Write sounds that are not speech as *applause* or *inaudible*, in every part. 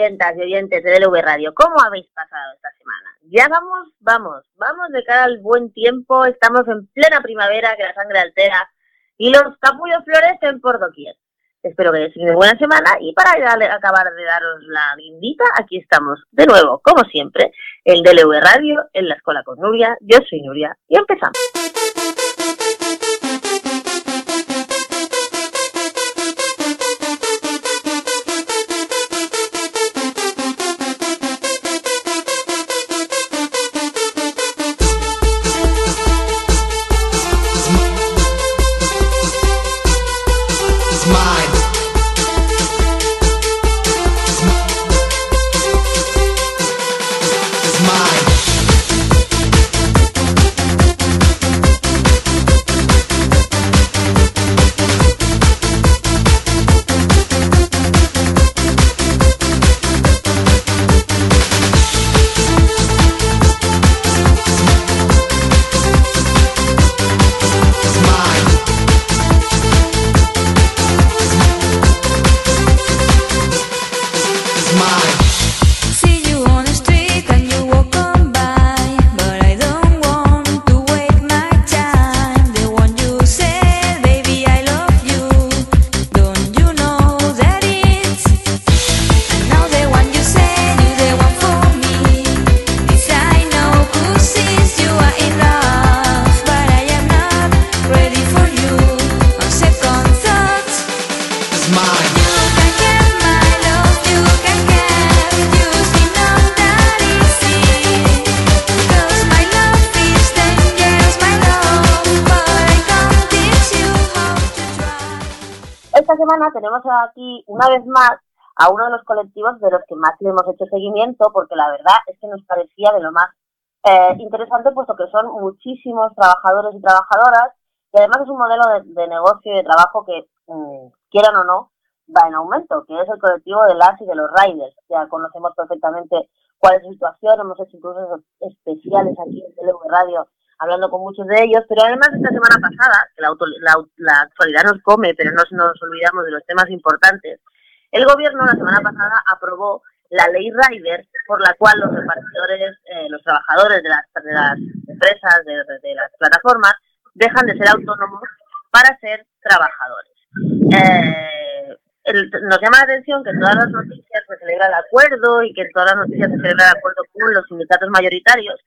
Oyentas y oyentes de DLV Radio, ¿cómo habéis pasado esta semana? Ya vamos, vamos, vamos de cara al buen tiempo, estamos en plena primavera que la sangre altera y los capullos florecen por doquier. Espero que hayáis tenido buena semana y para acabar de daros la lindita, aquí estamos de nuevo, como siempre, el DLV Radio en la Escuela con Nuria. Yo soy Nuria y empezamos. Aquí una vez más a uno de los colectivos de los que más le hemos hecho seguimiento, porque la verdad es que nos parecía de lo más eh, interesante, puesto que son muchísimos trabajadores y trabajadoras, y además es un modelo de, negocio y de trabajo que, mm, quieran o no, va en aumento, que es el colectivo de las y de los riders. Ya conocemos perfectamente cuál es su situación, hemos hecho incluso especiales aquí en Televo Radio hablando con muchos de ellos, pero además esta semana pasada, que la, actualidad nos come, pero no nos olvidamos de los temas importantes, el gobierno la semana pasada aprobó la ley Rider, por la cual los repartidores, eh, los trabajadores de las, de las empresas, de, las plataformas, dejan de ser autónomos para ser trabajadores. Eh, nos llama la atención que en todas las noticias se celebra el acuerdo y que en todas las noticias se celebra el acuerdo con los sindicatos mayoritarios,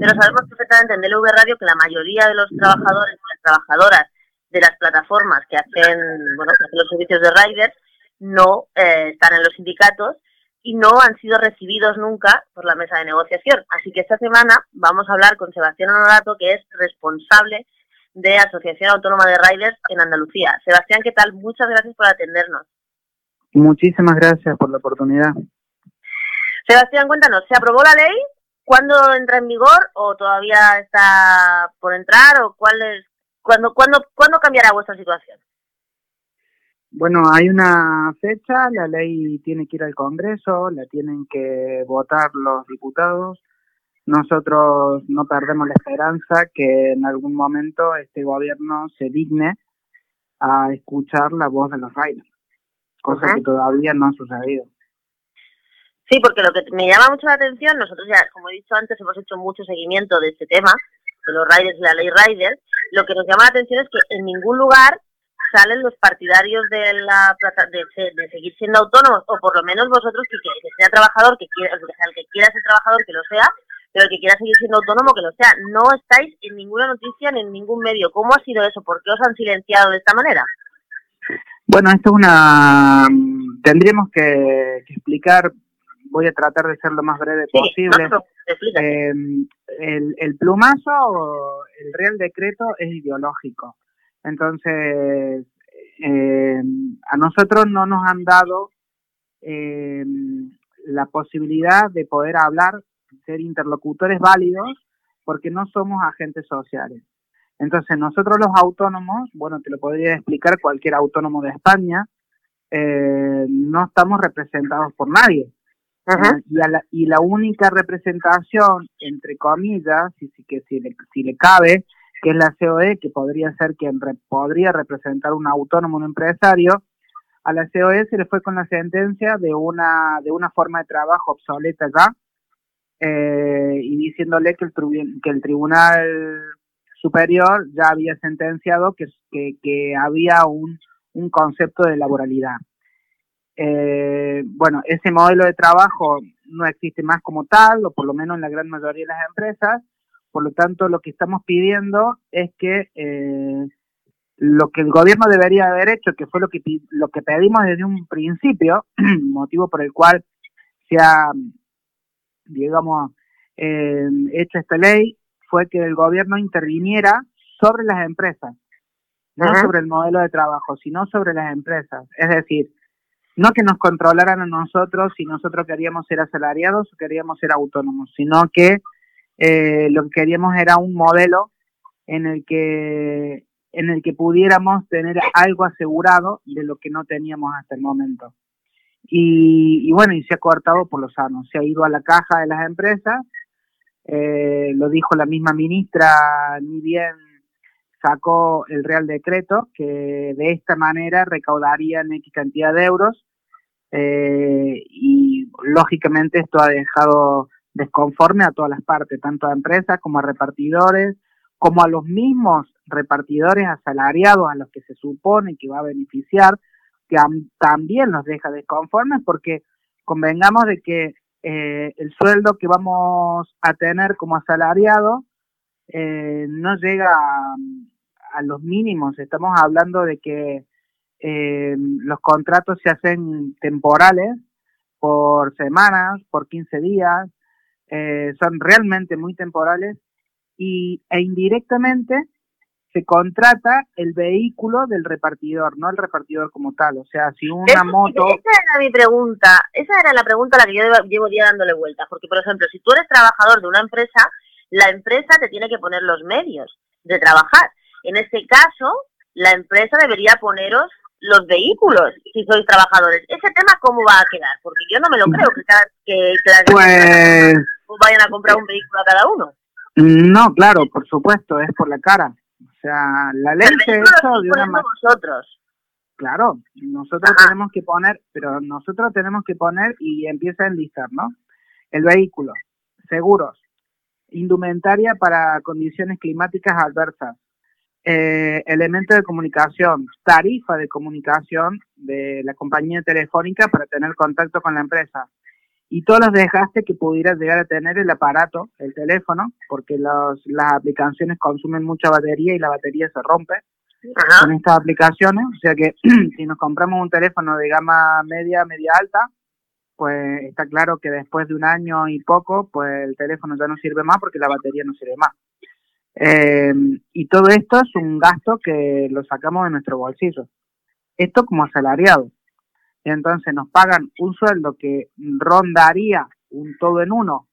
pero sabemos perfectamente en DLV Radio que la mayoría de los trabajadores y las trabajadoras de las plataformas que hacen, bueno, que hacen los servicios de riders no eh, están en los sindicatos y no han sido recibidos nunca por la mesa de negociación. Así que esta semana vamos a hablar con Sebastián Honorato, que es responsable de Asociación Autónoma de Riders en Andalucía. Sebastián, ¿qué tal? Muchas gracias por atendernos. Muchísimas gracias por la oportunidad. Sebastián, cuéntanos, ¿se aprobó la ley? ¿Cuándo entra en vigor o todavía está por entrar o cuál es, cuándo, cuándo, cuándo cambiará vuestra situación? Bueno, hay una fecha, la ley tiene que ir al Congreso, la tienen que votar los diputados. Nosotros no perdemos la esperanza que en algún momento este gobierno se digne a escuchar la voz de los raíles, cosa que todavía no ha sucedido. Sí, porque lo que me llama mucho la atención, nosotros ya, como he dicho antes, hemos hecho mucho seguimiento de este tema, de los riders y la ley riders. Lo que nos llama la atención es que en ningún lugar salen los partidarios de la de, de seguir siendo autónomos, o por lo menos vosotros que, que sea trabajador, que quiera, el que quiera ser trabajador, que lo sea, pero el que quiera seguir siendo autónomo, que lo sea. No estáis en ninguna noticia ni en ningún medio. ¿Cómo ha sido eso? ¿Por qué os han silenciado de esta manera? Bueno, esto es una... Tendríamos que explicar voy a tratar de ser lo más breve posible. Em, el, el plumazo, el Real Decreto es ideológico. Entonces, em, a nosotros no nos han dado em, la posibilidad de poder hablar, ser interlocutores válidos, porque no somos agentes sociales. Entonces, nosotros los autónomos, bueno, te lo podría explicar cualquier autónomo de España, eh, no estamos representados por nadie. Y, la, y, la, única representación, entre comillas, si, si, que si le, si le cabe, que es la COE, que podría ser quien podría representar un autónomo, un empresario, a la COE se le fue con la sentencia de una, de una forma de trabajo obsoleta ya, eh, y diciéndole que el, que el Tribunal Superior ya había sentenciado que, que, había un, un, concepto de laboralidad. Eh, bueno, ese modelo de trabajo no existe más como tal, o por lo menos en la gran mayoría de las empresas, por lo tanto lo que estamos pidiendo es que eh, lo que el gobierno debería haber hecho, que fue lo que, lo que pedimos desde un principio, *clears throat* motivo por el cual se ha, digamos, eh, hecho esta ley, fue que el gobierno interviniera sobre las empresas, no sobre el modelo de trabajo, sino sobre las empresas. Es decir, no que nos controlaran a nosotros si nosotros queríamos ser asalariados o queríamos ser autónomos, sino que eh, lo que queríamos era un modelo en el que en el que pudiéramos tener algo asegurado de lo que no teníamos hasta el momento. Y, bueno, y se ha cortado por los años, se ha ido a la caja de las empresas, eh, lo dijo la misma ministra, ni bien sacó el Real Decreto, que de esta manera recaudarían X cantidad de euros, eh, y lógicamente esto ha dejado desconforme a todas las partes, tanto a empresas como a repartidores, como a los mismos repartidores asalariados a los que se supone que va a beneficiar, que también los deja desconformes porque convengamos de que eh, el sueldo que vamos a tener como asalariado eh, no llega a, los mínimos. Estamos hablando de que eh, los contratos se hacen temporales por semanas, por 15 días, son realmente muy temporales y, e indirectamente se contrata el vehículo del repartidor, no el repartidor como tal. O sea, si una moto... Esa era mi pregunta, esa era la pregunta a la que yo llevo día dándole vueltas. Porque, por ejemplo, si tú eres trabajador de una empresa, la empresa te tiene que poner los medios de trabajar. En este caso, la empresa debería poneros los vehículos si sois trabajadores. ¿Ese tema cómo va a quedar? Porque yo no me lo creo que, cada, que, que pues... vayan a comprar un vehículo a cada uno. No, claro, por supuesto, es por la cara. Sea, la ley se hecho de una nosotros. Claro, nosotros tenemos que poner, pero nosotros tenemos que poner y empieza a enlistar, ¿no? El vehículo, seguros, indumentaria para condiciones climáticas adversas, eh, elemento de comunicación, tarifa de comunicación de la compañía telefónica para tener contacto con la empresa, y todos los desgastes que pudiera llegar a tener el aparato, el teléfono, porque los, las aplicaciones consumen mucha batería y la batería se rompe con estas aplicaciones. O sea que *clears throat* si nos compramos un teléfono de gama media, media alta, pues está claro que después de un año y poco, pues el teléfono ya no sirve más porque la batería no sirve más. Eh, y todo esto es un gasto que lo sacamos de nuestro bolsillo. Esto como asalariado entonces nos pagan un sueldo que rondaría un todo en uno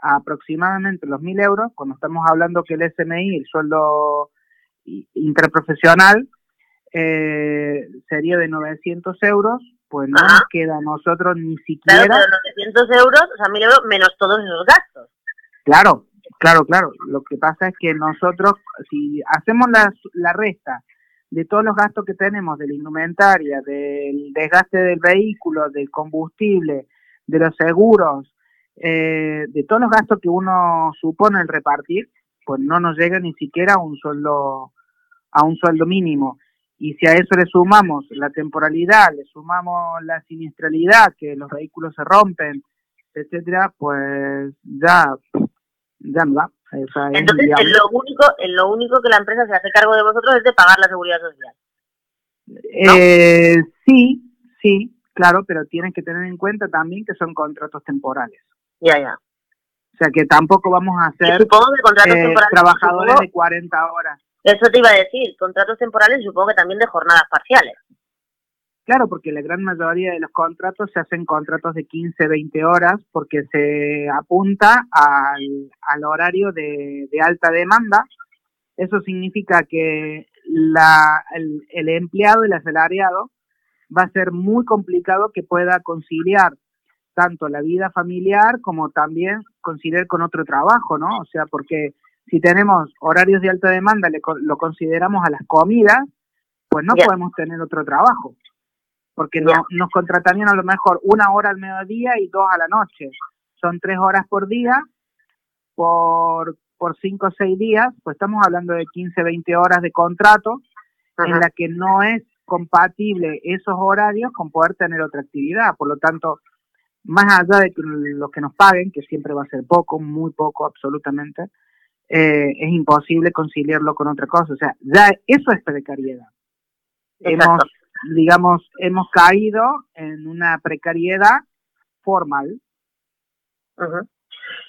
aproximadamente los mil euros, cuando estamos hablando que el SMI, el sueldo interprofesional, eh, sería de 900 euros, pues no nos queda a nosotros ni siquiera... Claro, 900 euros, o sea, mil euros menos todos esos gastos. Claro, claro, claro. Lo que pasa es que nosotros, si hacemos la, la resta de todos los gastos que tenemos, de la indumentaria, del desgaste del vehículo, del combustible, de los seguros, eh, de todos los gastos que uno supone el repartir, pues no nos llega ni siquiera a un sueldo, a un sueldo mínimo. Y si a eso le sumamos la temporalidad, le sumamos la siniestralidad, que los vehículos se rompen, etcétera, pues ya, ya no va. Entonces, lo único, lo único que la empresa se hace cargo de vosotros es de pagar la seguridad social. Eh, sí, sí, claro, pero tienen que tener en cuenta también que son contratos temporales. Ya, ya. O sea que tampoco vamos a hacer eh, trabajadores de 40 horas. Eso te iba a decir, contratos temporales supongo que también de jornadas parciales. Claro, porque la gran mayoría de los contratos se hacen contratos de 15, 20 horas porque se apunta al, al horario de, alta demanda. Eso significa que la, el, el empleado, el asalariado, va a ser muy complicado que pueda conciliar tanto la vida familiar como también conciliar con otro trabajo, ¿no? O sea, porque si tenemos horarios de alta demanda, le, lo consideramos a las comidas, pues no podemos tener otro trabajo. Porque no, nos contratarían a lo mejor una hora al mediodía y dos a la noche. Son tres horas por día, por, por cinco o seis días, pues estamos hablando de 15, 20 horas de contrato, en la que no es compatible esos horarios con poder tener otra actividad. Por lo tanto, más allá de que lo que nos paguen, que siempre va a ser poco, muy poco, absolutamente, eh, es imposible conciliarlo con otra cosa. O sea, ya eso es precariedad. Hemos, digamos, hemos caído en una precariedad formal.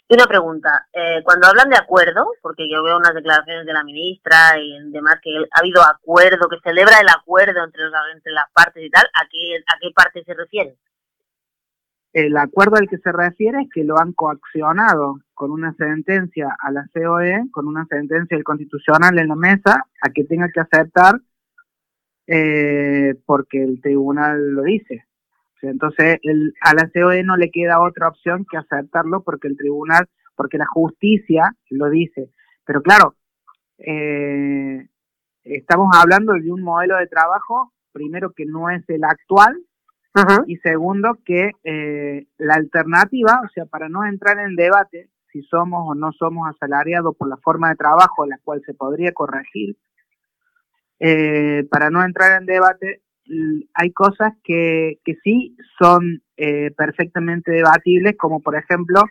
Y una pregunta, eh, cuando hablan de acuerdo, porque yo veo unas declaraciones de la ministra y demás que ha habido acuerdo, que celebra el acuerdo entre, los, entre las partes y tal, ¿a qué, ¿a qué parte se refiere? El acuerdo al que se refiere es que lo han coaccionado con una sentencia a la COE, con una sentencia del Constitucional en la mesa, a que tenga que aceptar eh, porque el tribunal lo dice. Entonces el, a la COE no le queda otra opción que aceptarlo porque el tribunal, porque la justicia lo dice. Pero claro, eh, estamos hablando de un modelo de trabajo, primero que no es el actual, y segundo que eh, la alternativa, o sea, para no entrar en debate si somos o no somos asalariados por la forma de trabajo la cual se podría corregir, eh, para no entrar en debate, hay cosas que, que sí son eh, perfectamente debatibles, como por ejemplo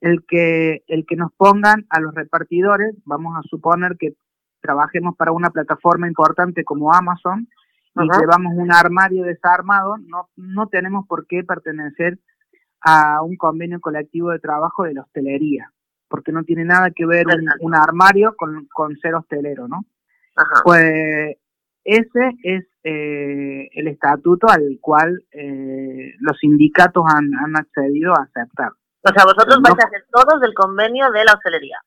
el que, el que nos pongan a los repartidores, vamos a suponer que trabajemos para una plataforma importante como Amazon y llevamos un armario desarmado, no, no tenemos por qué pertenecer a un convenio colectivo de trabajo de la hostelería, porque no tiene nada que ver un, armario con, con ser hostelero, ¿no? Pues ese es eh, el estatuto al cual eh, los sindicatos han, han, accedido a aceptar. O sea, vosotros vais a hacer todos del convenio de la hostelería.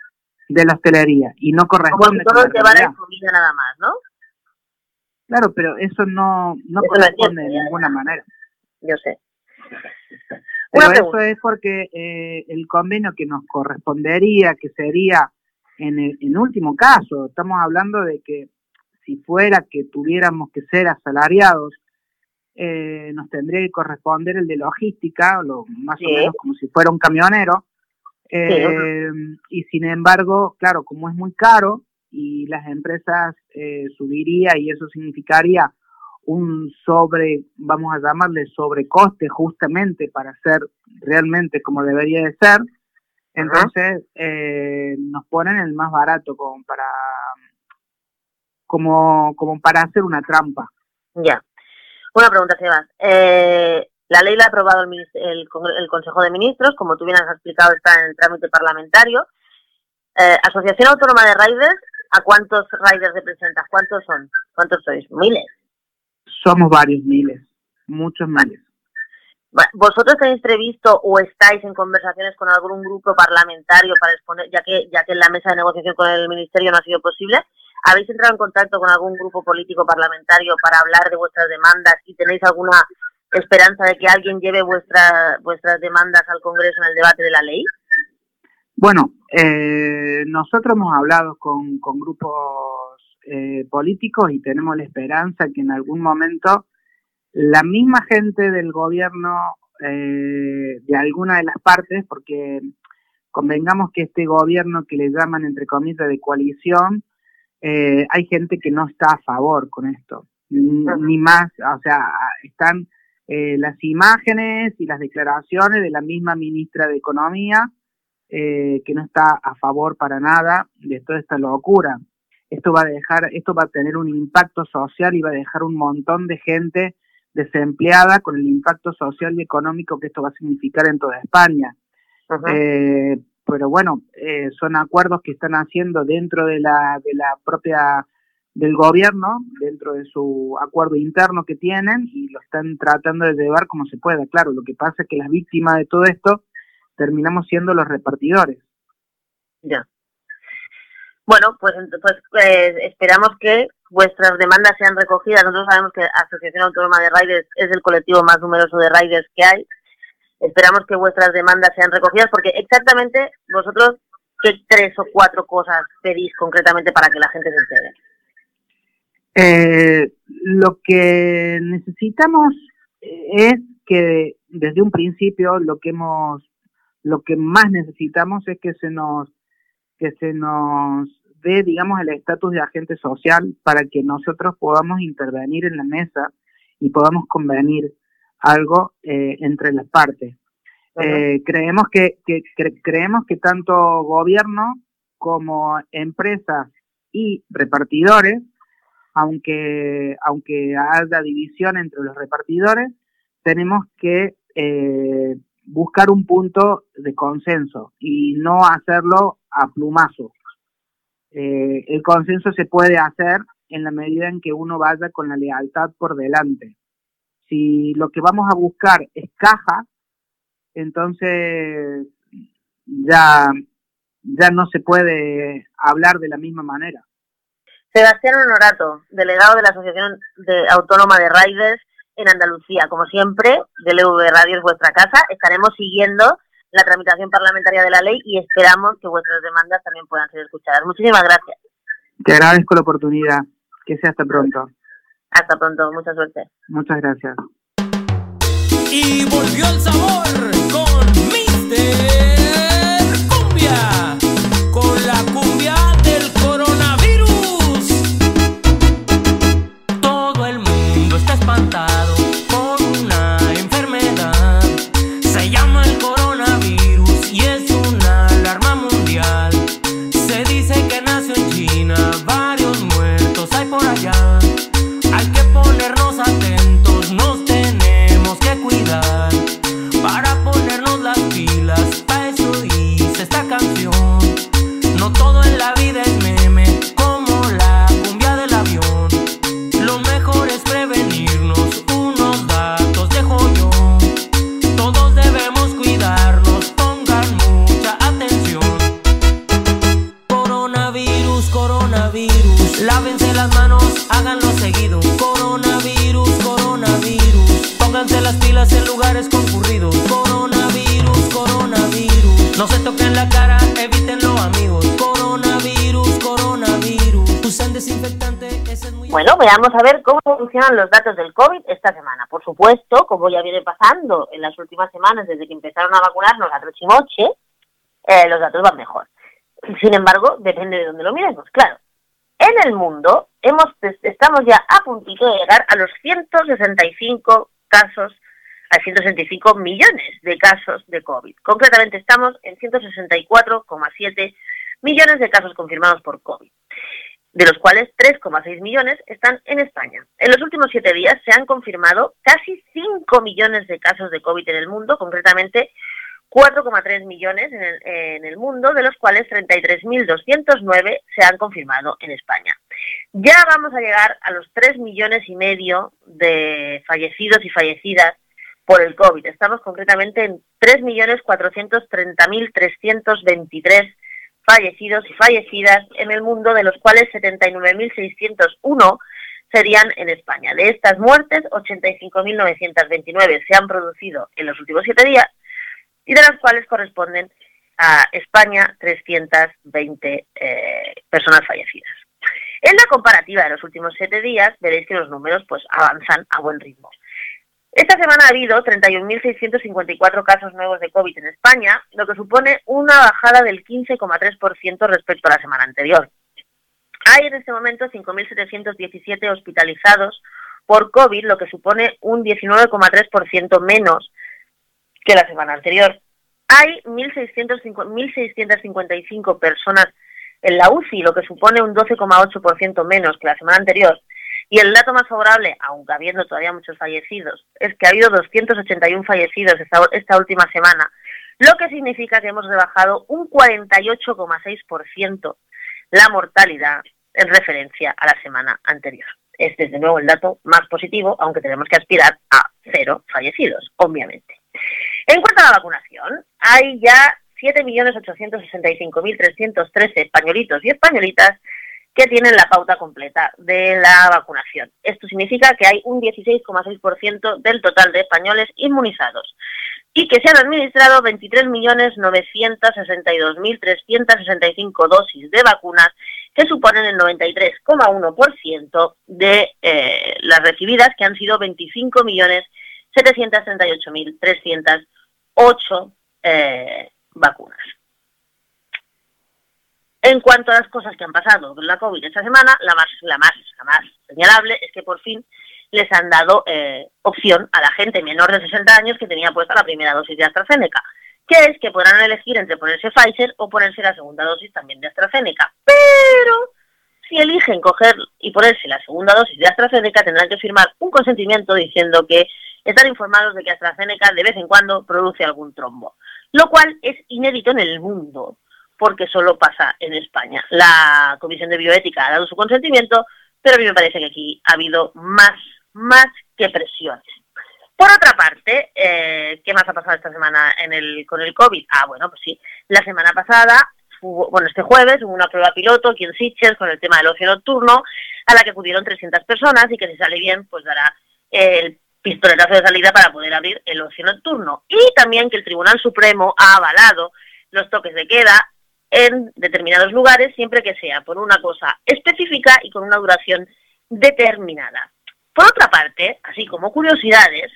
De la hostelería, y no corresponde. Como todos llevar comida nada más, ¿no? Claro, pero eso no, no corresponde de ninguna manera. Yo sé. Pero eso es porque eh, el convenio que nos correspondería, que sería en el en último caso, estamos hablando de que si fuera que tuviéramos que ser asalariados, eh, nos tendría que corresponder el de logística, lo, más o menos como si fuera un camionero. Eh, y sin embargo, claro, como es muy caro y las empresas eh, subiría y eso significaría un sobre, vamos a llamarle sobrecoste justamente para ser realmente como debería de ser, entonces eh, nos ponen el más barato como para como, como para hacer una trampa. Ya. Una pregunta, Sebas. Eh, la ley la ha aprobado el, el, el, Consejo de Ministros, como tú bien has explicado, está en el trámite parlamentario. Eh, Asociación Autónoma de Riders, ¿a cuántos riders representas? ¿Cuántos son? ¿Cuántos sois? ¿Miles? Somos varios miles, muchos miles. ¿Vosotros tenéis previsto o estáis en conversaciones con algún grupo parlamentario para exponer, ya que, ya que en la mesa de negociación con el Ministerio no ha sido posible, ¿Habéis entrado en contacto con algún grupo político parlamentario para hablar de vuestras demandas y tenéis alguna esperanza de que alguien lleve vuestra, vuestras demandas al Congreso en el debate de la ley? Bueno, eh, nosotros hemos hablado con, con grupos eh, políticos y tenemos la esperanza que en algún momento la misma gente del gobierno eh, de alguna de las partes, porque convengamos que este gobierno que le llaman entre comillas de coalición, eh, hay gente que no está a favor con esto, ni, más, o sea, están eh, las imágenes y las declaraciones de la misma ministra de Economía, eh, que no está a favor para nada de toda esta locura. Esto va a dejar, esto va a tener un impacto social y va a dejar un montón de gente desempleada con el impacto social y económico que esto va a significar en toda España pero bueno, eh, son acuerdos que están haciendo dentro de la, de la propia del gobierno, dentro de su acuerdo interno que tienen y lo están tratando de llevar como se pueda. Claro, lo que pasa es que las víctimas de todo esto terminamos siendo los repartidores. Ya. Bueno, pues, pues eh, esperamos que vuestras demandas sean recogidas. Nosotros sabemos que Asociación Autónoma de Riders es el colectivo más numeroso de riders que hay Esperamos que vuestras demandas sean recogidas porque exactamente vosotros, ¿qué tres o cuatro cosas pedís concretamente para que la gente se entere? Eh, lo que necesitamos es que desde un principio lo que hemos lo que más necesitamos es que se nos que se nos dé digamos el estatus de agente social para que nosotros podamos intervenir en la mesa y podamos convenir algo eh, entre las partes. Eh, creemos que, creemos que tanto gobierno como empresas y repartidores aunque aunque haya división entre los repartidores tenemos que eh, buscar un punto de consenso y no hacerlo a plumazo. Eh, el consenso se puede hacer en la medida en que uno vaya con la lealtad por delante. Si lo que vamos a buscar es caja, entonces ya, ya no se puede hablar de la misma manera. Sebastián Honorato, delegado de la Asociación de Autónoma de Riders, en Andalucía. Como siempre, DLV Radio es vuestra casa. Estaremos siguiendo la tramitación parlamentaria de la ley y esperamos que vuestras demandas también puedan ser escuchadas. Muchísimas gracias. Te agradezco la oportunidad. Que sea hasta pronto. Hasta pronto. Mucha suerte. Muchas gracias. Y volvió el sabor con Mister Bueno, veamos a ver cómo funcionan los datos del COVID esta semana. Por supuesto, como ya viene pasando en las últimas semanas desde que empezaron a vacunarnos a Trochimoche, eh, los datos van mejor. Sin embargo, depende de dónde lo miremos, claro. En el mundo hemos estamos ya a puntito de llegar a los 165 casos, a 165 millones de casos de COVID. Concretamente estamos en 164,7 millones de casos confirmados por COVID de los cuales 3,6 millones están en España. En los últimos siete días se han confirmado casi 5 millones de casos de COVID en el mundo, concretamente 4,3 millones en el, en el, mundo, de los cuales 33.209 se han confirmado en España. Ya vamos a llegar a los 3 millones y medio de fallecidos y fallecidas por el COVID. Estamos concretamente en 3.430.323 fallecidos y fallecidas en el mundo, de los cuales 79.601 serían en España. De estas muertes, 85.929 se han producido en los últimos siete días y de las cuales corresponden a España 320 eh, personas fallecidas. En la comparativa de los últimos siete días veréis que los números pues avanzan a buen ritmo. Esta semana ha habido 31.654 casos nuevos de COVID en España, lo que supone una bajada del 15,3% respecto a la semana anterior. Hay en este momento 5.717 hospitalizados por COVID, lo que supone un 19,3% menos que la semana anterior. Hay 1.655 personas en la UCI, lo que supone un 12,8% menos que la semana anterior. Y el dato más favorable, aunque habiendo todavía muchos fallecidos, es que ha habido 281 fallecidos esta, última semana, lo que significa que hemos rebajado un 48,6% la mortalidad en referencia a la semana anterior. Es de nuevo el dato más positivo, aunque tenemos que aspirar a cero fallecidos, obviamente. En cuanto a la vacunación, hay ya 7.865.313 españolitos y españolitas que tienen la pauta completa de la vacunación. Esto significa que hay un 16,6% del total de españoles inmunizados y que se han administrado 23.962.365 dosis de vacunas que suponen el 93,1% de eh, las recibidas, que han sido 25 millones 738.308 eh, vacunas. En cuanto a las cosas que han pasado con la COVID esta semana, la más, la más, la más señalable es que por fin les han dado eh, opción a la gente menor de 60 años que tenía puesta la primera dosis de AstraZeneca, que es que podrán elegir entre ponerse Pfizer o ponerse la segunda dosis también de AstraZeneca. Pero si eligen coger y ponerse la segunda dosis de AstraZeneca, tendrán que firmar un consentimiento diciendo que están informados de que AstraZeneca de vez en cuando produce algún trombo, lo cual es inédito en el mundo porque solo pasa en España. La Comisión de Bioética ha dado su consentimiento, pero a mí me parece que aquí ha habido más, más que presiones. Por otra parte, eh, ¿qué más ha pasado esta semana en el, con el COVID? Ah, bueno, pues sí, la semana pasada, bueno, este jueves hubo una prueba piloto aquí en Sitges con el tema del ocio nocturno, a la que acudieron 300 personas y que si sale bien, pues dará el pistoletazo de salida para poder abrir el ocio nocturno. Y también que el Tribunal Supremo ha avalado los toques de queda en determinados lugares, siempre que sea por una cosa específica y con una duración determinada. Por otra parte, así como curiosidades,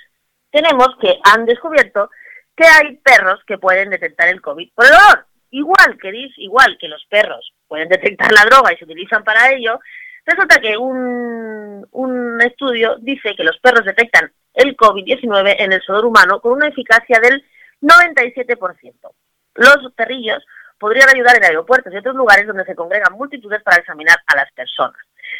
tenemos que han descubierto que hay perros que pueden detectar el COVID por el olor. Igual que, igual que los perros pueden detectar la droga y se utilizan para ello, resulta que un, un estudio dice que los perros detectan el COVID-19 en el sudor humano con una eficacia del 97%. Los perrillos podrían ayudar en aeropuertos y otros lugares donde se congregan multitudes para examinar a las personas.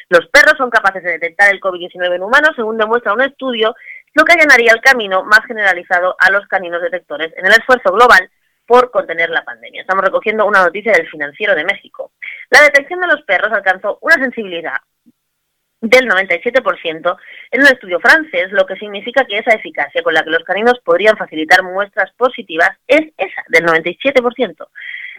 Los perros son capaces de detectar el COVID-19 en humanos, según demuestra un estudio, lo que allanaría el camino más generalizado a los caninos detectores en el esfuerzo global por contener la pandemia. Estamos recogiendo una noticia del Financiero de México. La detección de los perros alcanzó una sensibilidad del 97% en un estudio francés, lo que significa que esa eficacia con la que los caninos podrían facilitar muestras positivas es esa, del 97%.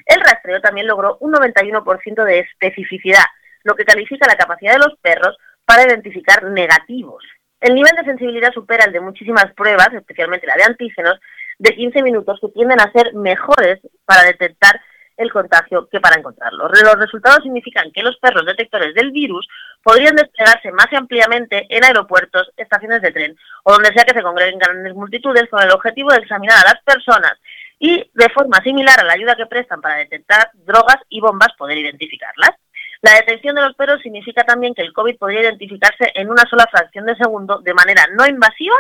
El rastreo también logró un 91% de especificidad, lo que califica la capacidad de los perros para identificar negativos. El nivel de sensibilidad supera el de muchísimas pruebas, especialmente la de antígenos, de 15 minutos que tienden a ser mejores para detectar el contagio que para encontrarlo. Los resultados significan que los perros detectores del virus podrían desplegarse más ampliamente en aeropuertos, estaciones de tren o donde sea que se congreguen grandes multitudes con el objetivo de examinar a las personas y de forma similar a la ayuda que prestan para detectar drogas y bombas poder identificarlas. La detección de los perros significa también que el COVID podría identificarse en una sola fracción de segundo de manera no invasiva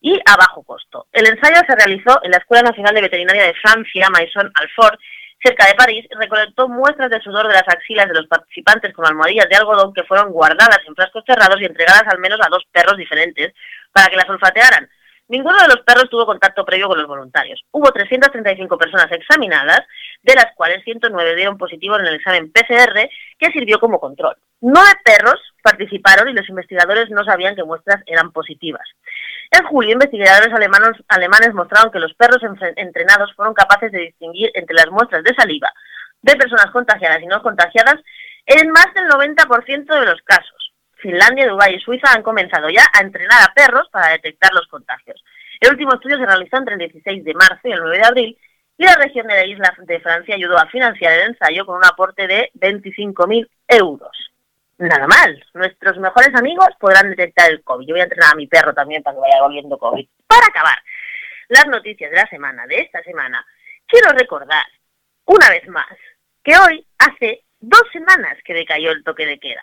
y a bajo costo. El ensayo se realizó en la Escuela Nacional de Veterinaria de Francia, Maison Alfort, cerca de París, recolectó muestras de sudor de las axilas de los participantes con almohadillas de algodón que fueron guardadas en frascos cerrados y entregadas al menos a dos perros diferentes para que las olfatearan. Ninguno de los perros tuvo contacto previo con los voluntarios. Hubo 335 personas examinadas, de las cuales 109 dieron positivo en el examen PCR, que sirvió como control. Nueve perros participaron y los investigadores no sabían que muestras eran positivas. En julio, investigadores alemanes, alemanes mostraron que los perros entrenados fueron capaces de distinguir entre las muestras de saliva de personas contagiadas y no contagiadas en más del 90% de los casos. Finlandia, Dubái y Suiza han comenzado ya a entrenar a perros para detectar los contagios. El último estudio se realizó entre el 16 de marzo y el 9 de abril y la región de la isla de Francia ayudó a financiar el ensayo con un aporte de 25.000 euros. Nada mal, nuestros mejores amigos podrán detectar el COVID. Yo voy a entrenar a mi perro también para que vaya volviendo COVID. Para acabar, las noticias de la semana, de esta semana, quiero recordar una vez más que hoy hace dos semanas que decayó el toque de queda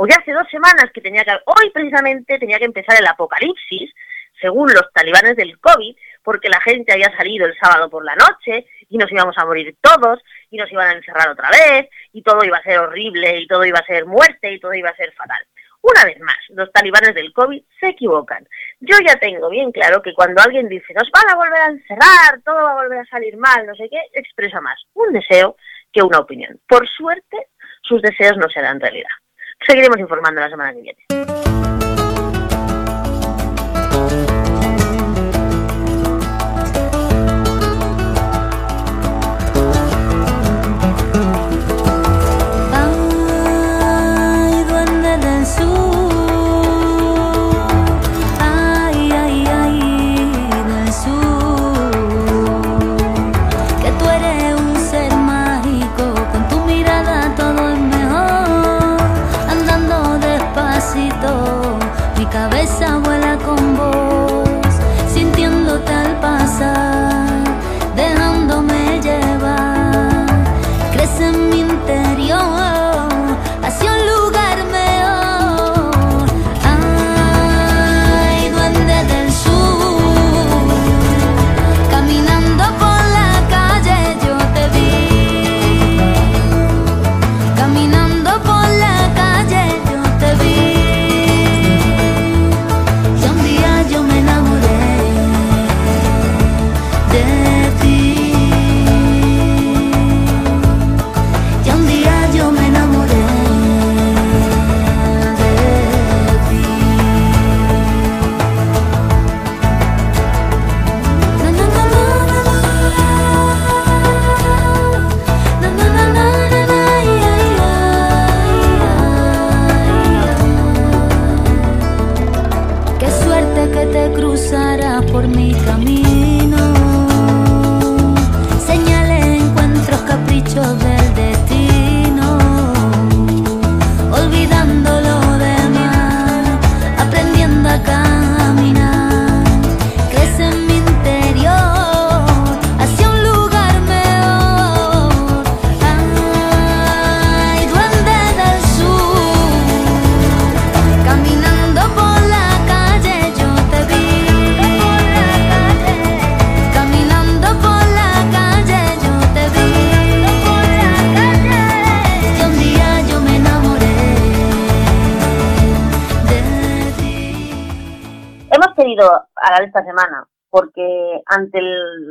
o ya hace dos semanas que tenía que, hoy precisamente tenía que empezar el apocalipsis, según los talibanes del COVID, porque la gente había salido el sábado por la noche y nos íbamos a morir todos y nos iban a encerrar otra vez y todo iba a ser horrible y todo iba a ser muerte y todo iba a ser fatal. Una vez más, los talibanes del COVID se equivocan. Yo ya tengo bien claro que cuando alguien dice nos van a volver a encerrar, todo va a volver a salir mal, no sé qué, expresa más un deseo que una opinión. Por suerte, sus deseos no se dan realidad. Seguiremos informando la semana que viene.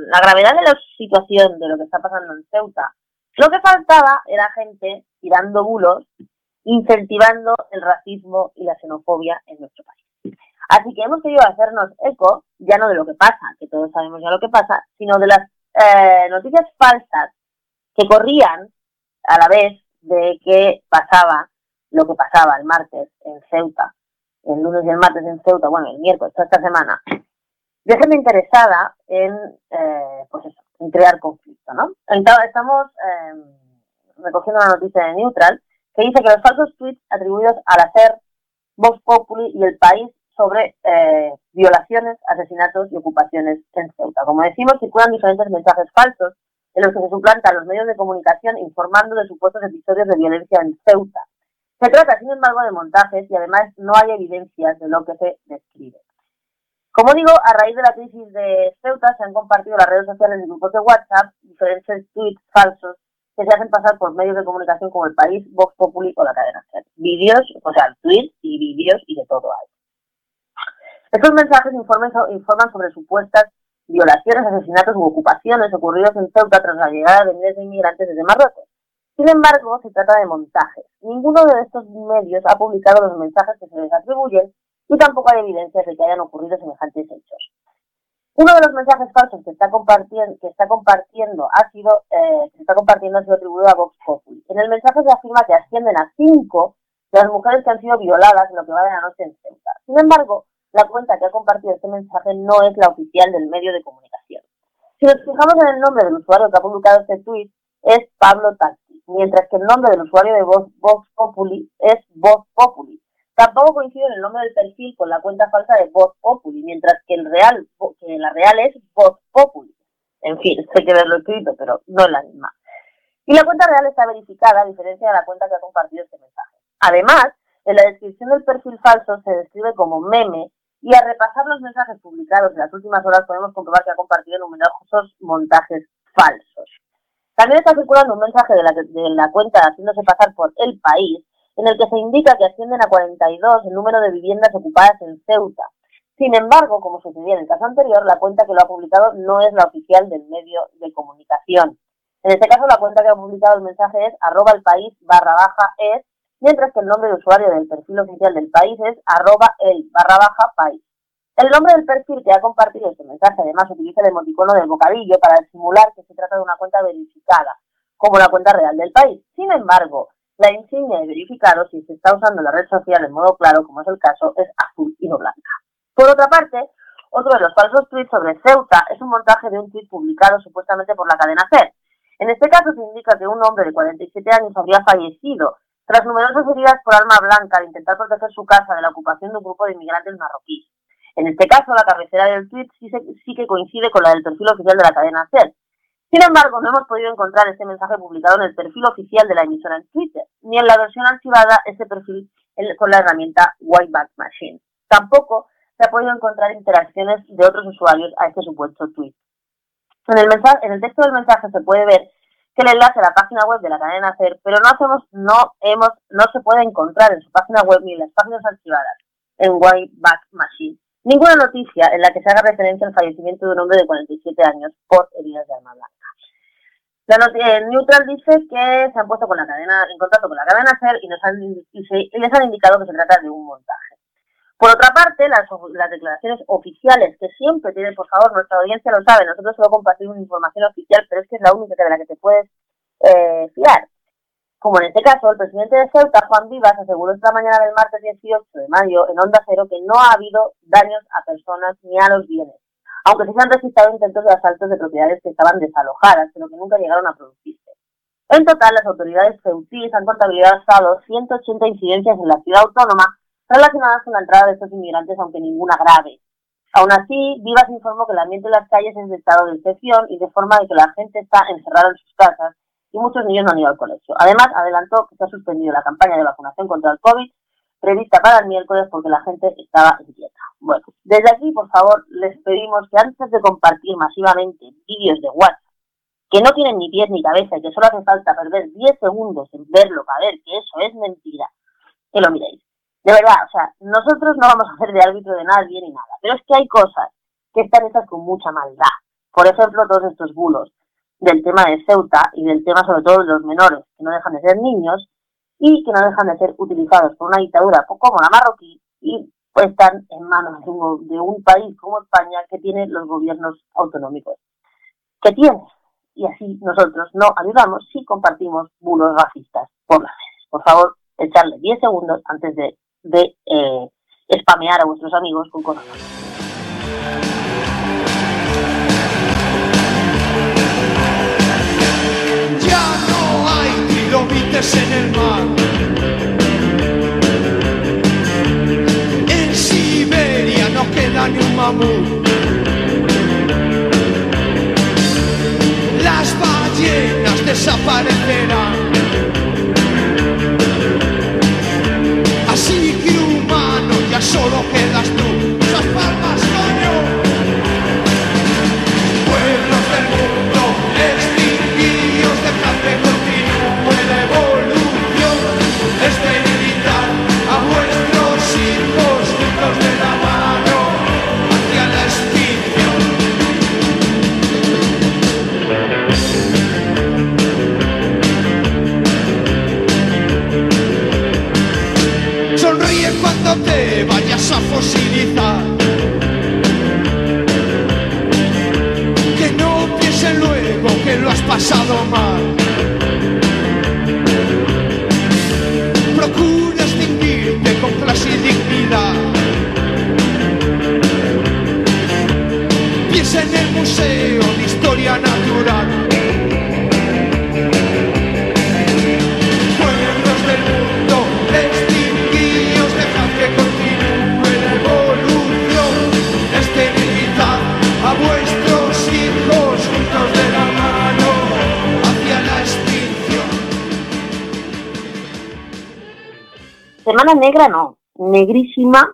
La gravedad de la situación de lo que está pasando en Ceuta, lo que faltaba era gente tirando bulos, incentivando el racismo y la xenofobia en nuestro país. Así que hemos querido hacernos eco, ya no de lo que pasa, que todos sabemos ya lo que pasa, sino de las eh, noticias falsas que corrían a la vez de que pasaba lo que pasaba el martes en Ceuta, el lunes y el martes en Ceuta, bueno, el miércoles, toda esta semana, yo interesada en, eh, pues eso, en crear conflicto, ¿no? Estamos em, recogiendo una noticia de Neutral que dice que los falsos tweets atribuidos al hacer Vox Populi y el país sobre eh, violaciones, asesinatos y ocupaciones en Ceuta. Como decimos, circulan diferentes mensajes falsos en los que se suplantan los medios de comunicación informando de supuestos episodios de violencia en Ceuta. Se trata, sin embargo, de montajes y además no hay evidencias de lo que se describe. Como digo, a raíz de la crisis de Ceuta se han compartido las redes sociales y grupos de WhatsApp diferentes tweets falsos que se hacen pasar por medios de comunicación como El País, Vox Populi o la cadena SER. Vídeos, o sea, tweets y vídeos y de todo hay. Estos mensajes informan, sobre supuestas violaciones, asesinatos u ocupaciones ocurridos en Ceuta tras la llegada de miles de inmigrantes desde Marruecos. Sin embargo, se trata de montajes. Ninguno de estos medios ha publicado los mensajes que se les atribuyen y tampoco hay evidencias de que hayan ocurrido semejantes hechos. Uno de los mensajes falsos que está compartiendo, que ha sido, eh, está compartiendo ha sido atribuido a Vox Populi. En el mensaje se afirma que ascienden a cinco las mujeres que han sido violadas en lo que va de la noche en Ceuta. Sin embargo, la cuenta que ha compartido este mensaje no es la oficial del medio de comunicación. Si nos fijamos en el nombre del usuario que ha publicado este tweet, es Pablo Taxi, mientras que el nombre del usuario de Vox, Vox Populi es Vox Populi. Tampoco coincide en el nombre del perfil con la cuenta falsa de Vox Populi, mientras que el real, que la real es Vox Populi. En fin, sé que verlo escrito, pero no es la misma. Y la cuenta real está verificada, a diferencia de la cuenta que ha compartido este mensaje. Además, en la descripción del perfil falso se describe como meme y al repasar los mensajes publicados en las últimas horas podemos comprobar que ha compartido numerosos montajes falsos. También está circulando un mensaje de la, de la cuenta haciéndose pasar por El País, en el que se indica que ascienden a 42 el número de viviendas ocupadas en Ceuta. Sin embargo, como sucedía en el caso anterior, la cuenta que lo ha publicado no es la oficial del medio de comunicación. En este caso, la cuenta que ha publicado el mensaje es arroba el país barra baja es, mientras que el nombre de usuario del perfil oficial del país es arroba el barra baja país. El nombre del perfil que ha compartido este mensaje además utiliza el emoticono del bocadillo para simular que se trata de una cuenta verificada, como la cuenta real del país. Sin embargo, la insignia de verificado, si se está usando la red social en modo claro, como es el caso, es azul y no blanca. Por otra parte, otro de los falsos tweets sobre Ceuta es un montaje de un tweet publicado supuestamente por la cadena SER. En este caso se indica que un hombre de 47 años habría fallecido tras numerosas heridas por arma blanca al intentar proteger su casa de la ocupación de un grupo de inmigrantes marroquíes. En este caso, la cabecera del tweet sí, que coincide con la del perfil oficial de la cadena SER, sin embargo, no hemos podido encontrar este mensaje publicado en el perfil oficial de la emisora en Twitter, ni en la versión archivada este perfil con la herramienta Whiteback Machine. Tampoco se ha podido encontrar interacciones de otros usuarios a este supuesto tweet. En el, en el texto del mensaje se puede ver que el enlace a la página web de la cadena CER, pero no hacemos, no hemos, no se puede encontrar en su página web ni en las páginas archivadas en Whiteback Machine ninguna noticia en la que se haga referencia al fallecimiento de un hombre de 47 años por heridas de arma blanca. La noticia, Neutral dice que se han puesto con la cadena, en contacto con la cadena SER y, nos han, y les han indicado que se trata de un montaje. Por otra parte, las, las, declaraciones oficiales, que siempre tienen, por favor, nuestra audiencia lo sabe, nosotros solo compartimos información oficial, pero es que es la única de la que te puedes eh, fiar. Como en este caso, el presidente de Ceuta, Juan Vivas, aseguró esta mañana del martes 18 de mayo en Onda Cero que no ha habido daños a personas ni a los bienes, aunque se han registrado intentos de asaltos de propiedades que estaban desalojadas, pero que nunca llegaron a producirse. En total, las autoridades ceutíes han contabilizado 180 incidencias en la ciudad autónoma relacionadas con la entrada de estos inmigrantes, aunque ninguna grave. Aún así, Vivas informó que el ambiente en las calles es de estado de excepción y de forma de que la gente está encerrada en sus casas y muchos niños no han ido al colegio. Además, adelantó que se ha suspendido la campaña de vacunación contra el COVID prevista para el miércoles porque la gente estaba inquieta. Bueno, desde aquí, por favor, les pedimos que antes de compartir masivamente vídeos de WhatsApp que no tienen ni pies ni cabeza y que solo hace falta perder 10 segundos en verlo para ver que eso es mentira, que lo miréis. De verdad, o sea, nosotros no vamos a hacer de árbitro de nadie ni nada, pero es que hay cosas que están hechas con mucha maldad. Por ejemplo, todos estos bulos del tema de Ceuta y del tema sobre todo de los menores, que no dejan de ser niños y que no dejan de ser utilizados por una dictadura como la marroquí y pues están en manos de un, país como España que tiene los gobiernos autonómicos que tiene. Y así nosotros no ayudamos si compartimos bulos racistas por las redes. Por favor, echarle 10 segundos antes de de eh, spamear a vuestros amigos con cosas. En el mar. En Siberia no queda ni un mamut. Las ballenas desaparecerán. Semana negra no, negrísima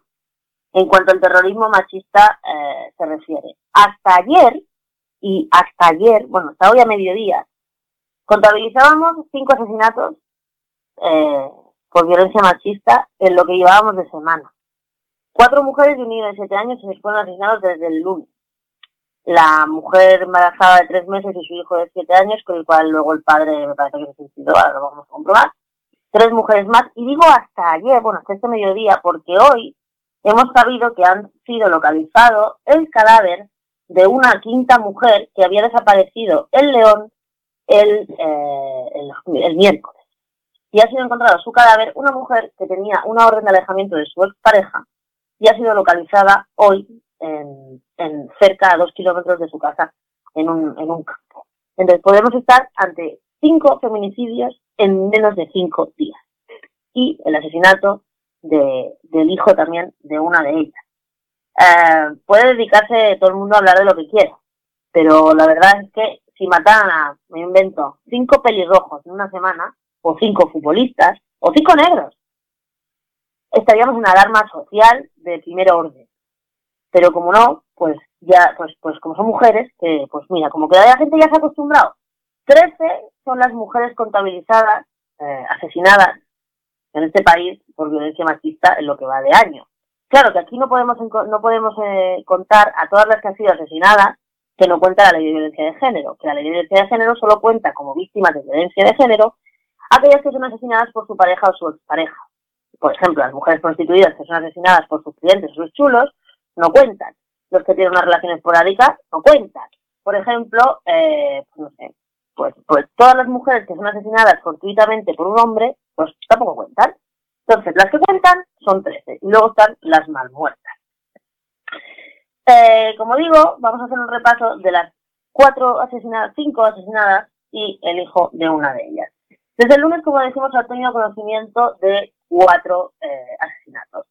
en cuanto al terrorismo machista eh, se refiere. Hasta ayer, y hasta ayer, bueno, hasta hoy a mediodía, contabilizábamos cinco asesinatos eh, por violencia machista en lo que llevábamos de semana. Cuatro mujeres y un niño de siete años se fueron asesinados desde el lunes. La mujer embarazada de tres meses y su hijo de siete años, con el cual luego el padre me parece que se suicidó, ahora lo vamos a comprobar. Tres mujeres más, y digo hasta ayer, bueno, hasta este mediodía, porque hoy hemos sabido que han sido localizado el cadáver de una quinta mujer que había desaparecido en León el, eh, el, miércoles y ha sido encontrado su cadáver una mujer que tenía una orden de alejamiento de su expareja y ha sido localizada hoy en, en cerca a dos kilómetros de su casa en un, en un campo. Entonces podemos estar ante cinco feminicidios en menos de cinco días y el asesinato de, del hijo también de una de ellas. Eh, puede dedicarse todo el mundo a hablar de lo que quiera, pero la verdad es que si mataran a, me invento, cinco pelirrojos en una semana, o cinco futbolistas, o cinco negros, estaríamos en una alarma social de primer orden. Pero como no, pues ya, pues, pues como son mujeres, que pues mira, como que la gente ya se ha acostumbrado. Trece son las mujeres contabilizadas, eh, asesinadas en este país por violencia machista en lo que va de año. Claro que aquí no podemos, no podemos eh, contar a todas las que han sido asesinadas que no cuenta la ley de violencia de género, que la ley de violencia de género solo cuenta como víctimas de violencia de género aquellas que son asesinadas por su pareja o su expareja. Por ejemplo, las mujeres prostituidas que son asesinadas por sus clientes o sus chulos no cuentan. Los que tienen una relación esporádica no cuentan. Por ejemplo, eh, pues no sé, pues, pues todas las mujeres que son asesinadas fortuitamente por un hombre, pues tampoco cuentan. Entonces, las que cuentan son 13 y luego están las mal muertas. Eh, como digo, vamos a hacer un repaso de las cuatro asesinadas, cinco asesinadas y el hijo de una de ellas. Desde el lunes, como decimos, ha tenido conocimiento de cuatro eh, asesinatos.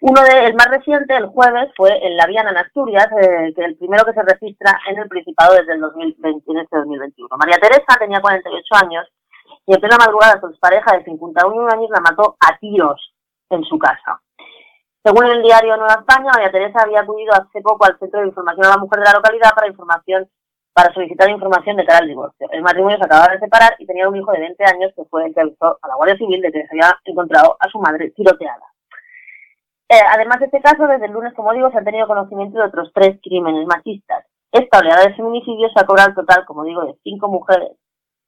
Uno de, el más reciente, el jueves, fue en La Viana, en Asturias, eh, que el primero que se registra en el Principado desde el 2020, en este 2021. María Teresa tenía 48 años y en plena madrugada su pareja de 51 años la mató a tiros en su casa. Según el diario Nueva España, María Teresa había acudido hace poco al Centro de Información a la Mujer de la localidad para información para solicitar información de cara al divorcio. El matrimonio se acababa de separar y tenía un hijo de 20 años que fue el que avisó a la Guardia Civil de que se había encontrado a su madre tiroteada. Eh, además de este caso, desde el lunes, como digo, se han tenido conocimiento de otros tres crímenes machistas. Esta oleada de feminicidios se ha cobrado al total, como digo, de cinco mujeres,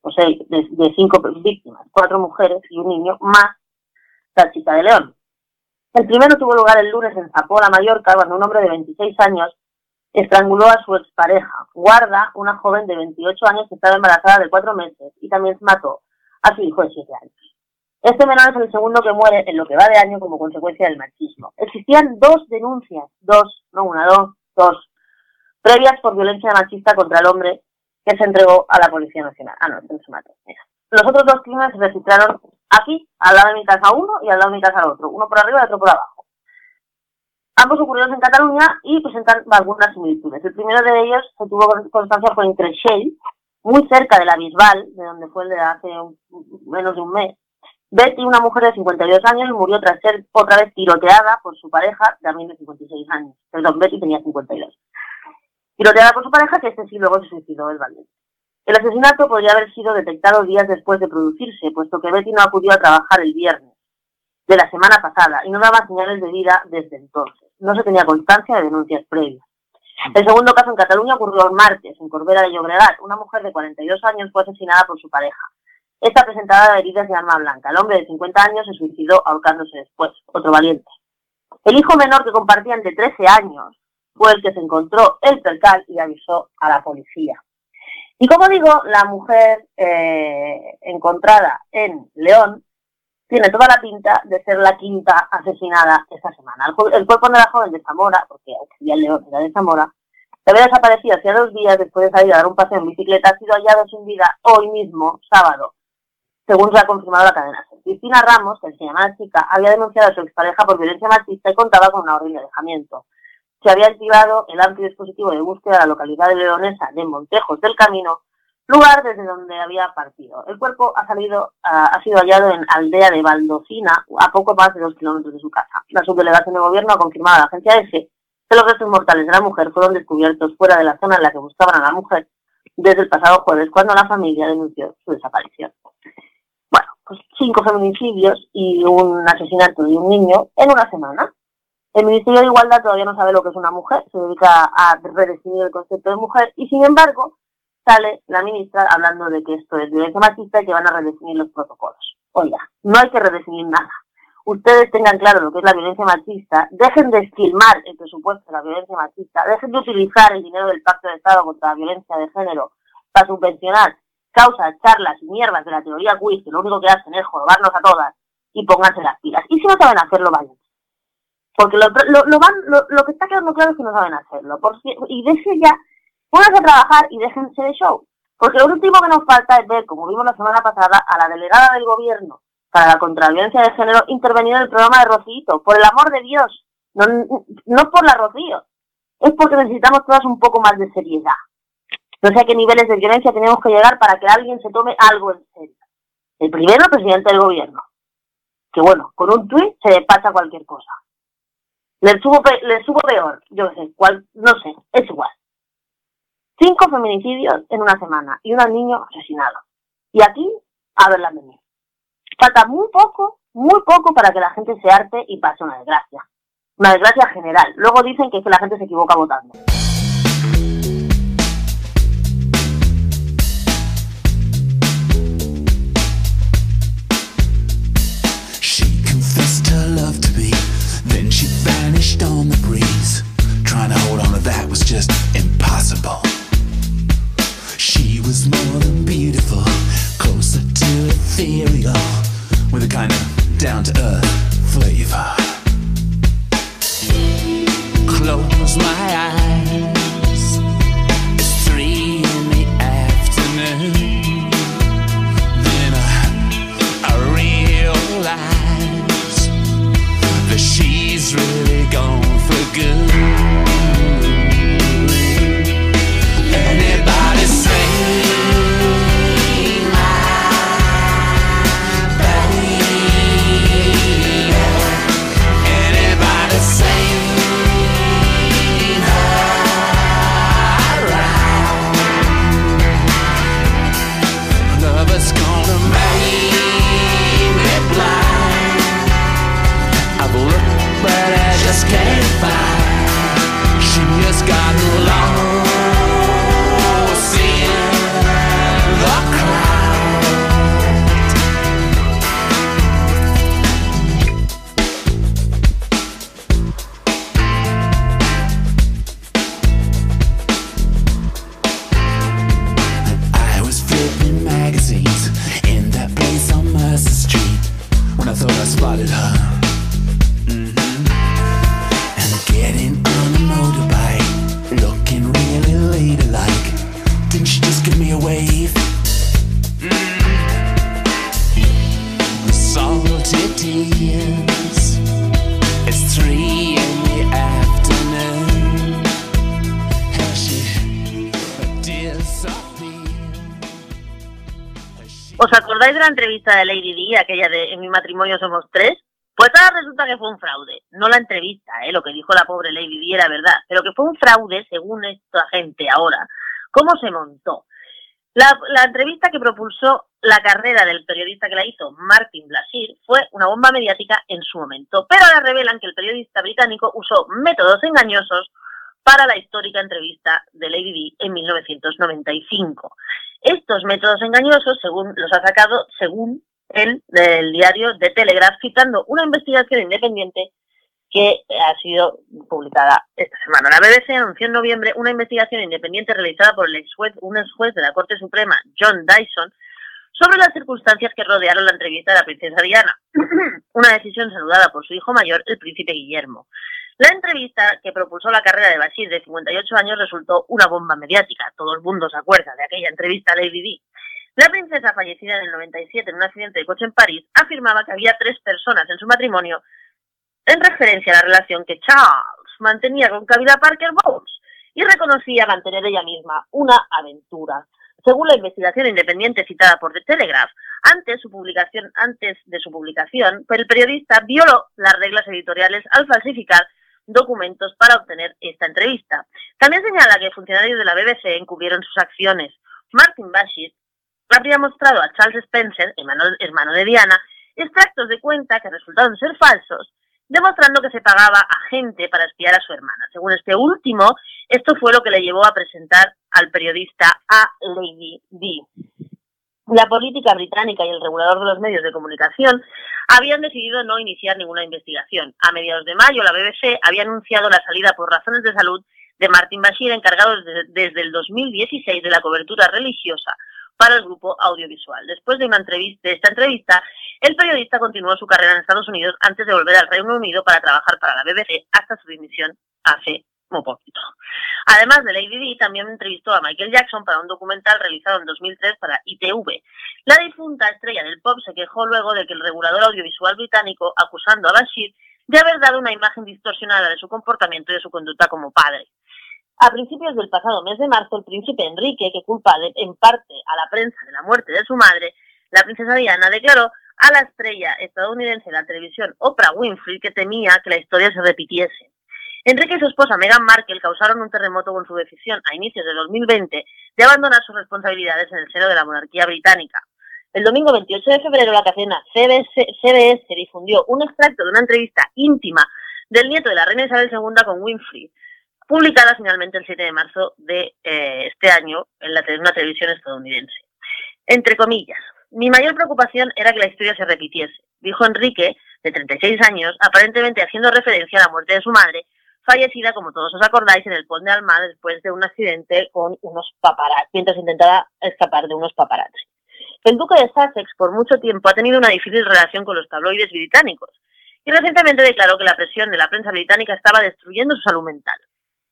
o sea, de, cinco víctimas, cuatro mujeres y un niño, más la chica de León. El primero tuvo lugar el lunes en Zapola, Mallorca, cuando un hombre de 26 años estranguló a su expareja, Guarda, una joven de 28 años que estaba embarazada de cuatro meses, y también mató a su hijo de 7 años. Este menor es el segundo que muere en lo que va de año como consecuencia del machismo. Existían dos denuncias, dos, no una, dos, dos, previas por violencia machista contra el hombre que se entregó a la Policía Nacional. Ah, no, se mató. Los otros dos crímenes se registraron aquí, al lado de mi casa uno y al lado de mi casa otro, uno por arriba y otro por abajo. Ambos ocurrieron en Cataluña y presentan algunas similitudes. El primero de ellos se tuvo constancia fue en muy cerca de la Bisbal, de donde fue el de hace menos de un mes, Betty, una mujer de 52 años, murió tras ser otra vez tiroteada por su pareja, también de 56 años. Perdón, Betty tenía 52. Tiroteada por su pareja, que este sí luego se suicidó el valiente. El asesinato podría haber sido detectado días después de producirse, puesto que Betty no acudió a trabajar el viernes de la semana pasada y no daba señales de vida desde entonces. No se tenía constancia de denuncias previas. El segundo caso en Cataluña ocurrió el martes, en Corbera de Llobregat. Una mujer de 42 años fue asesinada por su pareja. Esta presentaba heridas de arma blanca. El hombre de 50 años se suicidó ahorcándose después, otro valiente. El hijo menor que compartían de 13 años fue el que se encontró el percal y avisó a la policía. Y como digo, la mujer eh, encontrada en León tiene toda la pinta de ser la quinta asesinada esta semana. El, cuerpo de la joven de Zamora, porque el León era de Zamora, se había desaparecido hacía dos días después de salir a dar un paseo en bicicleta, ha sido hallado sin vida hoy mismo, sábado, según se ha confirmado la cadena Cristina Ramos, que se llama la chica, había denunciado a su expareja por violencia machista y contaba con una orden de alejamiento. Se había activado el amplio dispositivo de búsqueda de la localidad de leonesa de Montejos del Camino, lugar desde donde había partido. El cuerpo ha salido, ha sido hallado en aldea de Valdocina, a poco más de dos kilómetros de su casa. La subdelegación de gobierno ha confirmado a la agencia EFE que los restos mortales de la mujer fueron descubiertos fuera de la zona en la que buscaban a la mujer desde el pasado jueves, cuando la familia denunció su desaparición cinco feminicidios y un asesinato de un niño en una semana. El Ministerio de Igualdad todavía no sabe lo que es una mujer, se dedica a redefinir el concepto de mujer y sin embargo sale la ministra hablando de que esto es violencia machista y que van a redefinir los protocolos. Oiga, no hay que redefinir nada. Ustedes tengan claro lo que es la violencia machista, dejen de esquilmar el presupuesto de la violencia machista, dejen de utilizar el dinero del Pacto de Estado contra la violencia de género para subvencionar causas, charlas y mierdas de la teoría quiz, que lo único que hacen es jorobarnos a todas, y pónganse las pilas. Y si no saben hacerlo, vayan. Porque lo, lo, van, lo, que está quedando claro es que no saben hacerlo. Por y dejen ya, pónganse a trabajar y déjense de show. Porque lo último que nos falta es ver, como vimos la semana pasada, a la delegada del gobierno para la contraviolencia de género intervenir en el programa de Rocío. Por el amor de Dios, no, no por la Rocío. Es porque necesitamos todas un poco más de seriedad. No sé a qué niveles de violencia tenemos que llegar para que alguien se tome algo en serio. El primero, presidente del gobierno. Que bueno, con un tuit se pasa cualquier cosa. Le subo, le subo peor, yo sé, cual, no sé, es igual. Cinco feminicidios en una semana y un niño asesinado. Y aquí, a verla venir. Falta muy poco, muy poco para que la gente se arte y pase una desgracia. una desgracia general. Luego dicen que, es que la gente se equivoca votando. serious. Acordáis la entrevista de Lady Di, aquella de En mi matrimonio somos tres? Pues ahora resulta que fue un fraude. No la entrevista, ¿eh? lo que dijo la pobre Lady Di era verdad, pero que fue un fraude según esta gente ahora. ¿Cómo se montó? La, la entrevista que propulsó la carrera del periodista que la hizo, Martin Blasir, fue una bomba mediática en su momento, pero ahora revelan que el periodista británico usó métodos engañosos para la histórica entrevista de Lady Di en 1995. Estos métodos engañosos, según los ha sacado, según el del diario The Telegraph, citando una investigación independiente que ha sido publicada esta semana. La BBC anunció en noviembre una investigación independiente realizada por el ex juez, un ex juez de la Corte Suprema, John Dyson, sobre las circunstancias que rodearon la entrevista de la princesa Diana, *clears throat* una decisión saludada por su hijo mayor, el príncipe Guillermo. La entrevista que propulsó la carrera de Bashir de 58 años resultó una bomba mediática. Todo el mundo se acuerda de aquella entrevista a Lady Di. La princesa, fallecida en el 97 en un accidente de coche en París, afirmaba que había tres personas en su matrimonio en referencia a la relación que Charles mantenía con Camila Parker Bowles y reconocía mantener ella misma una aventura. Según la investigación independiente citada por The Telegraph, antes, su publicación, antes de su publicación, el periodista violó las reglas editoriales al falsificar documentos para obtener esta entrevista. También señala que funcionarios de la BBC encubrieron sus acciones. Martin Bashir habría mostrado a Charles Spencer, hermano, de Diana, extractos de cuenta que resultaron ser falsos, demostrando que se pagaba a gente para espiar a su hermana. Según este último, esto fue lo que le llevó a presentar al periodista a Lady Di. La política británica y el regulador de los medios de comunicación habían decidido no iniciar ninguna investigación. A mediados de mayo, la BBC había anunciado la salida por razones de salud de Martin Bashir, encargado desde, el 2016 de la cobertura religiosa para el grupo audiovisual. Después de, una entrevista, de esta entrevista, el periodista continuó su carrera en Estados Unidos antes de volver al Reino Unido para trabajar para la BBC hasta su dimisión hace muy poquito. Además de Lady Di, también entrevistó a Michael Jackson para un documental realizado en 2003 para ITV. La difunta estrella del pop se quejó luego de que el regulador audiovisual británico, acusando a Bashir de haber dado una imagen distorsionada de su comportamiento y de su conducta como padre. A principios del pasado mes de marzo, el príncipe Enrique, que culpa en parte a la prensa de la muerte de su madre, la princesa Diana declaró a la estrella estadounidense de la televisión Oprah Winfrey que temía que la historia se repitiese. Enrique y su esposa Meghan Markle causaron un terremoto con su decisión a inicios de 2020 de abandonar sus responsabilidades en el seno de la monarquía británica. El domingo 28 de febrero la cadena CBS, CBS difundió un extracto de una entrevista íntima del nieto de la reina Isabel II con Winfrey, publicada finalmente el 7 de marzo de eh, este año en la, una televisión estadounidense. Entre comillas, mi mayor preocupación era que la historia se repitiese, dijo Enrique, de 36 años, aparentemente haciendo referencia a la muerte de su madre, fallecida, como todos os acordáis, en el Pont de Alma después de un accidente con unos paparazzi, mientras intentaba escapar de unos paparazzi. El duque de Sussex por mucho tiempo ha tenido una difícil relación con los tabloides británicos y recientemente declaró que la presión de la prensa británica estaba destruyendo su salud mental.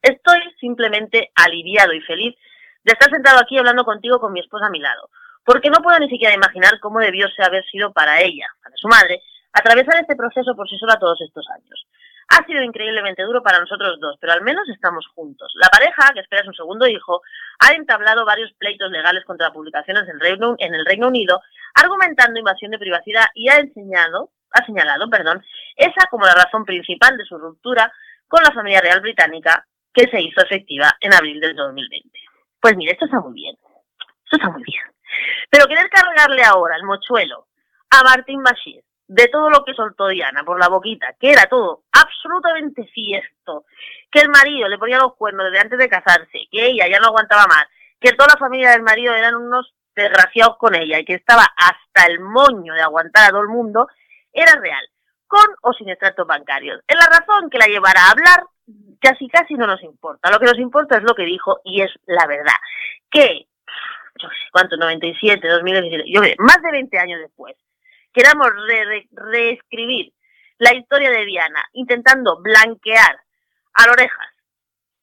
Estoy simplemente aliviado y feliz de estar sentado aquí hablando contigo con mi esposa a mi lado, porque no puedo ni siquiera imaginar cómo debió haber sido para ella, para su madre, atravesar este proceso por sí sola todos estos años. Ha sido increíblemente duro para nosotros dos, pero al menos estamos juntos. La pareja, que espera su segundo hijo, ha entablado varios pleitos legales contra publicaciones en el Reino Unido, argumentando invasión de privacidad y ha enseñado, ha señalado, perdón, esa como la razón principal de su ruptura con la familia real británica que se hizo efectiva en abril del 2020. Pues mire, esto está muy bien. Esto está muy bien. Pero querer cargarle ahora el mochuelo a Martin Bashir de todo lo que soltó Diana por la boquita, que era todo absolutamente fiesto, que el marido le ponía los cuernos desde antes de casarse, que ella ya no aguantaba más, que toda la familia del marido eran unos desgraciados con ella y que estaba hasta el moño de aguantar a todo el mundo, era real, con o sin extractos bancarios. Es la razón que la llevará a hablar, casi casi no nos importa. Lo que nos importa es lo que dijo y es la verdad. Que, yo sé cuánto, 97, 2017, yo sé, más de 20 años después, queramos reescribir la historia de Diana, intentando blanquear a orejas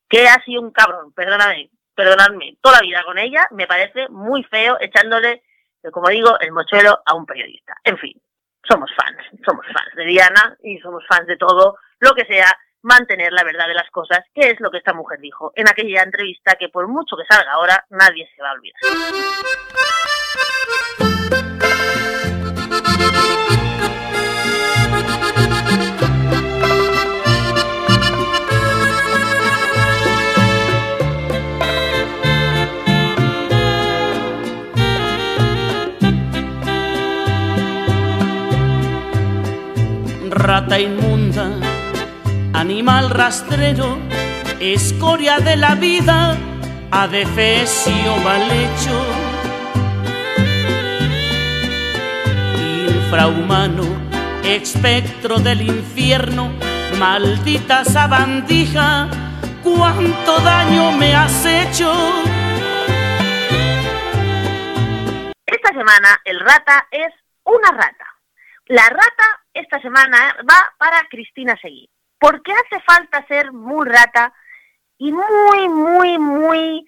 que ha sido un cabrón, perdóname, perdonadme, toda la vida con ella, me parece muy feo echándole, como digo, el mochuelo a un periodista. En fin, somos fans, somos fans de Diana y somos fans de todo lo que sea mantener la verdad de las cosas, que es lo que esta mujer dijo en aquella entrevista que por mucho que salga ahora, nadie se va a olvidar. Rata inmunda, animal rastrero, escoria de la vida, adefesio mal hecho. Infrahumano, espectro del infierno, maldita sabandija, cuánto daño me has hecho. Esta semana el rata es una rata. La rata esta semana va para Cristina Seguí. Porque hace falta ser muy rata y muy, muy, muy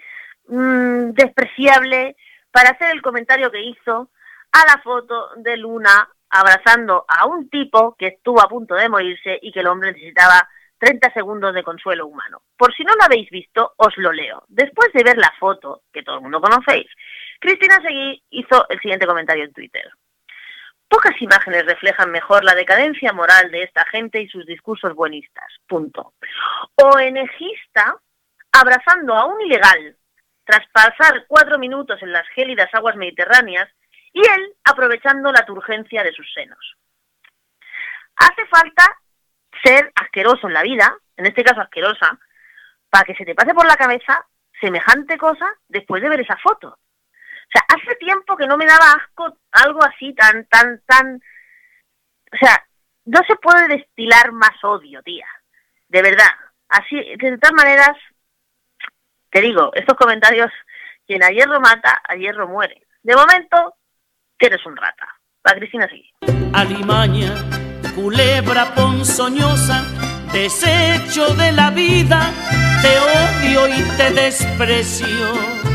mm, despreciable para hacer el comentario que hizo a la foto de Luna abrazando a un tipo que estuvo a punto de morirse y que el hombre necesitaba 30 segundos de consuelo humano. Por si no lo habéis visto, os lo leo. Después de ver la foto, que todo el mundo conocéis, Cristina Seguí hizo el siguiente comentario en Twitter. Pocas imágenes reflejan mejor la decadencia moral de esta gente y sus discursos buenistas. Punto. ONGista abrazando a un ilegal tras pasar cuatro minutos en las gélidas aguas mediterráneas y él aprovechando la turgencia de sus senos. Hace falta ser asqueroso en la vida, en este caso asquerosa, para que se te pase por la cabeza semejante cosa después de ver esa foto. O sea, hace tiempo que no me daba asco algo así tan, tan, tan... O sea, no se puede destilar más odio, tía. De verdad. Así, de todas maneras, te digo, estos comentarios, quien a hierro mata, a hierro muere. De momento, eres un rata. La Cristina sí. Alimaña, culebra ponzoñosa, desecho de la vida, te odio y te desprecio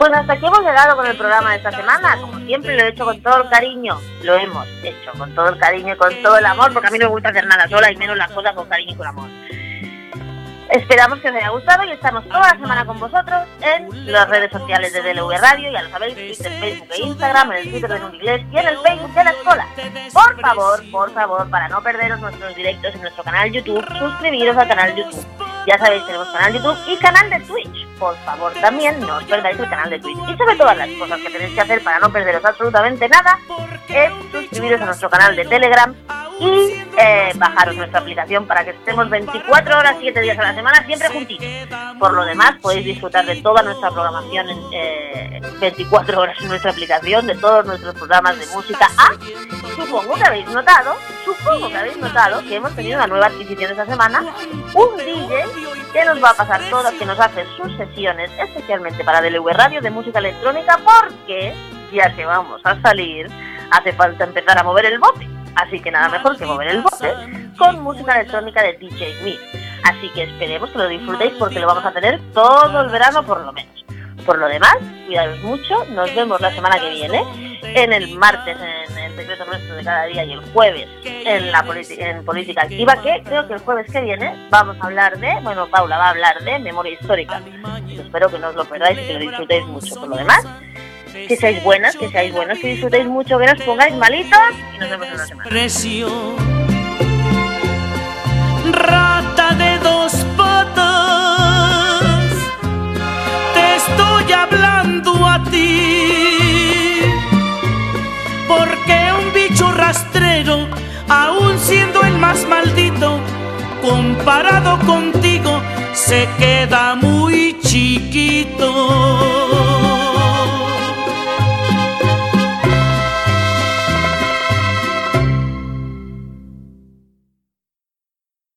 Pues hasta aquí hemos llegado con el programa de esta semana. Como siempre lo he hecho con todo el cariño. Lo hemos hecho con todo el cariño y con todo el amor, porque a mí no me gusta hacer nada sola y menos las cosas con cariño y con amor. Esperamos que os haya gustado y estamos toda la semana con vosotros en las redes sociales de DLV Radio, ya lo sabéis, Twitter, Facebook e Instagram, en el Twitter de inglés y en el Facebook de la escuela. Por favor, por favor, para no perderos nuestros directos en nuestro canal YouTube, suscribiros al canal YouTube. Ya sabéis, tenemos canal YouTube y canal de Twitch. Por favor, también no os perdáis el canal de Twitch. Y sobre todas las cosas que tenéis que hacer para no perderos absolutamente nada, es suscribiros a nuestro canal de Telegram y eh, bajaros nuestra aplicación para que estemos 24 horas, 7 días a la semana, siempre juntitos. Por lo demás, podéis disfrutar de toda nuestra programación en 24 eh, horas en nuestra aplicación, de todos nuestros programas de música. Ah, supongo que habéis notado, supongo que habéis notado que hemos tenido una nueva adquisición esta semana, un DJ que nos va a pasar todo, que nos hace sus sesiones especialmente para DLV Radio de música electrónica, porque ya que vamos a salir, hace falta empezar a mover el bote. Así que nada mejor que mover el bote con música electrónica de DJ Me. Así que esperemos que lo disfrutéis porque lo vamos a tener todo el verano por lo menos. Por lo demás, cuidaros mucho, nos vemos la semana que viene, en el martes en el secreto nuestro de cada día y el jueves en la en política activa, que creo que el jueves que viene vamos a hablar de, bueno, Paula va a hablar de memoria histórica. Espero que no os lo perdáis y que lo disfrutéis mucho. Por lo demás, que seáis buenas, que seáis buenas, que disfrutéis mucho, que no os pongáis malitos y nos vemos en la semana. Rata de dos patas, te estoy hablando a ti, porque un bicho rastrero, aún siendo el más maldito, comparado contigo, se queda muy chiquito.